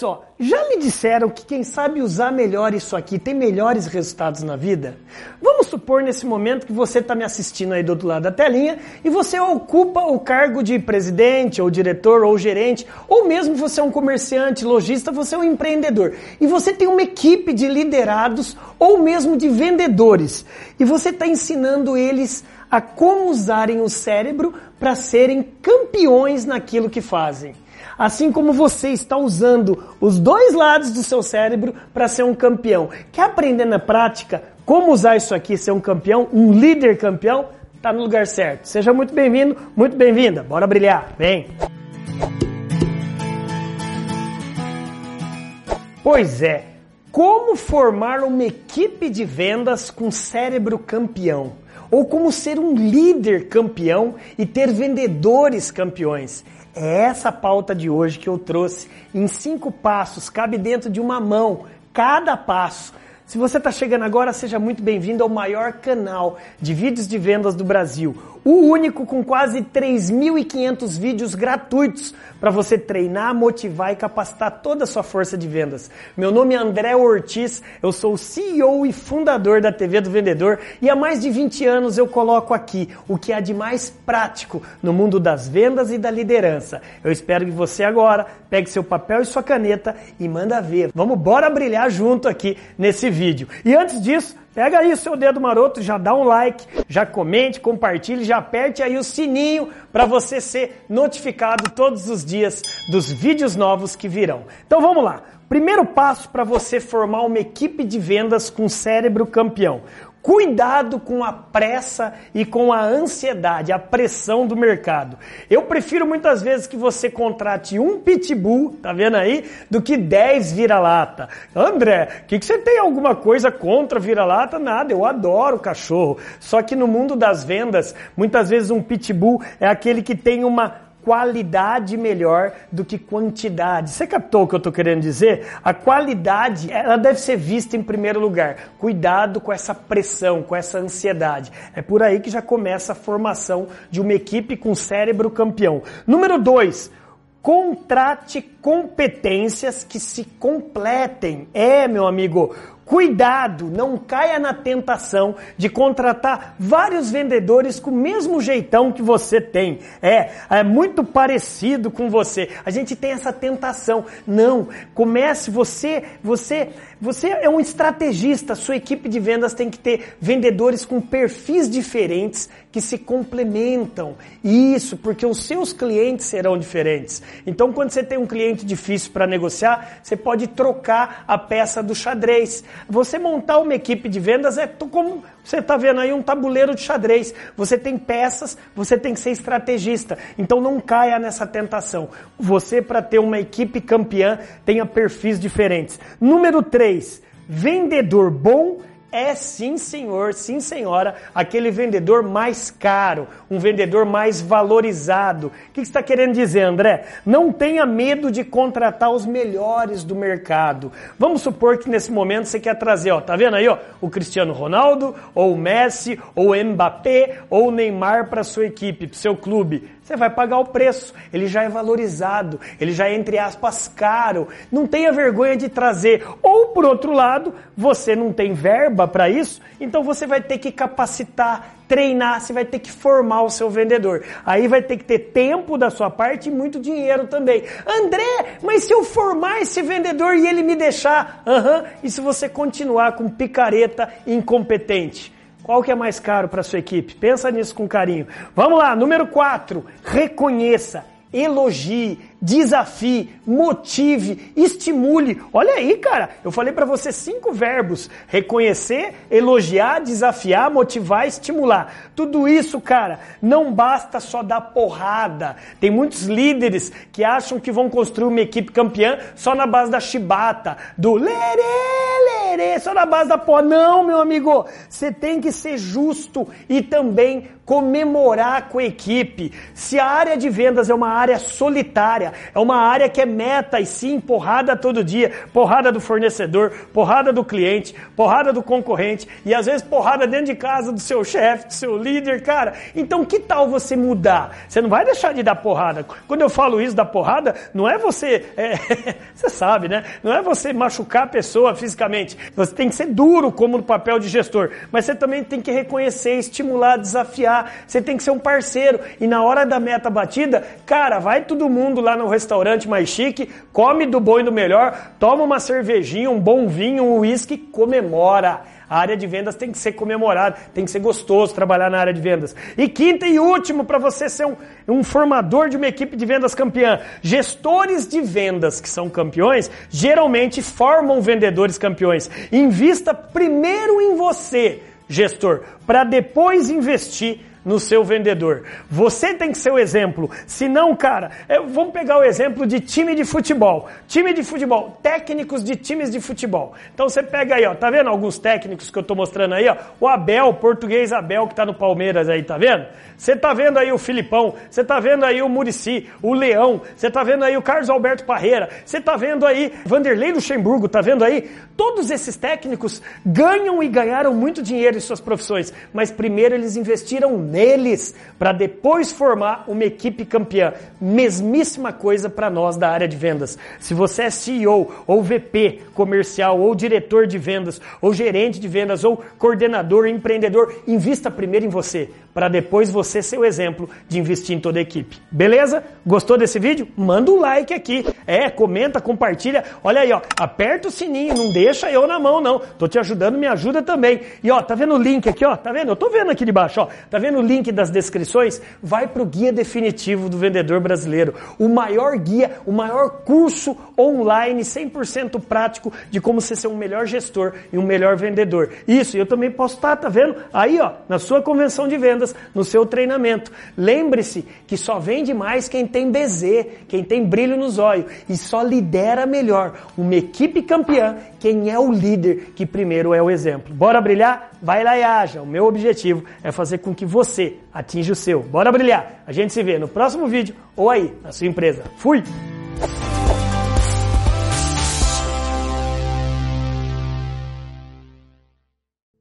só, já lhe disseram que quem sabe usar melhor isso aqui tem melhores resultados na vida? Vamos supor nesse momento que você está me assistindo aí do outro lado da telinha e você ocupa o cargo de presidente, ou diretor, ou gerente, ou mesmo você é um comerciante, lojista, você é um empreendedor. E você tem uma equipe de liderados ou mesmo de vendedores. E você está ensinando eles a como usarem o cérebro para serem campeões naquilo que fazem. Assim como você está usando os dois lados do seu cérebro para ser um campeão. Quer aprender na prática como usar isso aqui, ser um campeão, um líder campeão? Está no lugar certo. Seja muito bem-vindo, muito bem-vinda. Bora brilhar. Vem! Pois é, como formar uma equipe de vendas com cérebro campeão? Ou como ser um líder campeão e ter vendedores campeões? É essa pauta de hoje que eu trouxe em cinco passos, cabe dentro de uma mão, cada passo. Se você está chegando agora, seja muito bem-vindo ao maior canal de vídeos de vendas do Brasil o único com quase 3.500 vídeos gratuitos para você treinar, motivar e capacitar toda a sua força de vendas. Meu nome é André Ortiz, eu sou o CEO e fundador da TV do Vendedor e há mais de 20 anos eu coloco aqui o que há de mais prático no mundo das vendas e da liderança. Eu espero que você agora pegue seu papel e sua caneta e manda ver. Vamos bora brilhar junto aqui nesse vídeo. E antes disso, Pega aí o seu dedo maroto, já dá um like, já comente, compartilhe, já aperte aí o sininho para você ser notificado todos os dias dos vídeos novos que virão. Então vamos lá. Primeiro passo para você formar uma equipe de vendas com cérebro campeão. Cuidado com a pressa e com a ansiedade, a pressão do mercado. Eu prefiro muitas vezes que você contrate um pitbull, tá vendo aí, do que 10 vira-lata. André, o que, que você tem alguma coisa contra vira-lata? Nada, eu adoro cachorro. Só que no mundo das vendas, muitas vezes um pitbull é aquele que tem uma qualidade melhor do que quantidade. Você captou o que eu estou querendo dizer? A qualidade, ela deve ser vista em primeiro lugar. Cuidado com essa pressão, com essa ansiedade. É por aí que já começa a formação de uma equipe com cérebro campeão. Número dois, contrate competências que se completem. É, meu amigo, Cuidado, não caia na tentação de contratar vários vendedores com o mesmo jeitão que você tem. É, é muito parecido com você. A gente tem essa tentação. Não, comece você, você, você é um estrategista. Sua equipe de vendas tem que ter vendedores com perfis diferentes que se complementam. Isso, porque os seus clientes serão diferentes. Então, quando você tem um cliente difícil para negociar, você pode trocar a peça do xadrez. Você montar uma equipe de vendas é como você está vendo aí um tabuleiro de xadrez. Você tem peças, você tem que ser estrategista. Então não caia nessa tentação. Você, para ter uma equipe campeã, tenha perfis diferentes. Número 3, vendedor bom é sim, senhor, sim, senhora, aquele vendedor mais caro, um vendedor mais valorizado. O que está querendo dizer, André? Não tenha medo de contratar os melhores do mercado. Vamos supor que nesse momento você quer trazer, ó, tá vendo aí, ó, o Cristiano Ronaldo, ou o Messi, ou o Mbappé, ou o Neymar para sua equipe, para seu clube. Você vai pagar o preço. Ele já é valorizado, ele já é, entre aspas, caro. Não tenha vergonha de trazer. Ou, por outro lado, você não tem verba para isso, então você vai ter que capacitar, treinar, você vai ter que formar o seu vendedor. Aí vai ter que ter tempo da sua parte e muito dinheiro também. André, mas se eu formar esse vendedor e ele me deixar? Aham, uhum. e se você continuar com picareta incompetente? Qual que é mais caro para sua equipe? Pensa nisso com carinho. Vamos lá, número 4. Reconheça, elogie, desafie, motive, estimule. Olha aí, cara, eu falei para você cinco verbos: reconhecer, elogiar, desafiar, motivar, estimular. Tudo isso, cara, não basta só dar porrada. Tem muitos líderes que acham que vão construir uma equipe campeã só na base da chibata, do lerele mereço na base da porra. Não, meu amigo, você tem que ser justo e também comemorar com a equipe. Se a área de vendas é uma área solitária, é uma área que é meta e sim porrada todo dia, porrada do fornecedor, porrada do cliente, porrada do concorrente e às vezes porrada dentro de casa do seu chefe, do seu líder, cara. Então que tal você mudar? Você não vai deixar de dar porrada. Quando eu falo isso da porrada, não é você, é, você sabe, né? Não é você machucar a pessoa fisicamente. Você tem que ser duro como no papel de gestor, mas você também tem que reconhecer, estimular, desafiar você tem que ser um parceiro. E na hora da meta batida, cara, vai todo mundo lá no restaurante mais chique, come do bom e do melhor, toma uma cervejinha, um bom vinho, um uísque, comemora. A área de vendas tem que ser comemorada, tem que ser gostoso trabalhar na área de vendas. E quinta e último, para você ser um, um formador de uma equipe de vendas campeã, gestores de vendas que são campeões, geralmente formam vendedores campeões. Invista primeiro em você, gestor, para depois investir no seu vendedor. Você tem que ser o exemplo. Se não, cara, é, vamos pegar o exemplo de time de futebol. Time de futebol, técnicos de times de futebol. Então você pega aí, ó, tá vendo alguns técnicos que eu tô mostrando aí, ó? O Abel, o português Abel que tá no Palmeiras aí, tá vendo? Você tá vendo aí o Filipão, você tá vendo aí o Murici, o Leão, você tá vendo aí o Carlos Alberto Parreira, você tá vendo aí Vanderlei Luxemburgo, tá vendo aí? Todos esses técnicos ganham e ganharam muito dinheiro em suas profissões, mas primeiro eles investiram neles para depois formar uma equipe campeã. Mesmíssima coisa para nós da área de vendas. Se você é CEO ou VP comercial ou diretor de vendas ou gerente de vendas ou coordenador, empreendedor, invista primeiro em você para depois você ser o exemplo de investir em toda a equipe. Beleza? Gostou desse vídeo? Manda um like aqui. É, comenta, compartilha. Olha aí, ó, aperta o sininho, não deixa eu na mão não. Tô te ajudando, me ajuda também. E ó, tá vendo o link aqui, ó? Tá vendo? Eu tô vendo aqui de baixo, ó. Tá vendo o link das descrições? Vai pro guia definitivo do vendedor brasileiro. O maior guia, o maior curso online 100% prático de como você ser um melhor gestor e um melhor vendedor. Isso, eu também posso estar, tá, tá vendo? Aí, ó, na sua convenção de vendas no seu treinamento. Lembre-se que só vende mais quem tem BZ, quem tem brilho nos olhos e só lidera melhor uma equipe campeã quem é o líder que primeiro é o exemplo. Bora brilhar? Vai lá e haja. O meu objetivo é fazer com que você atinja o seu. Bora brilhar. A gente se vê no próximo vídeo ou aí na sua empresa. Fui!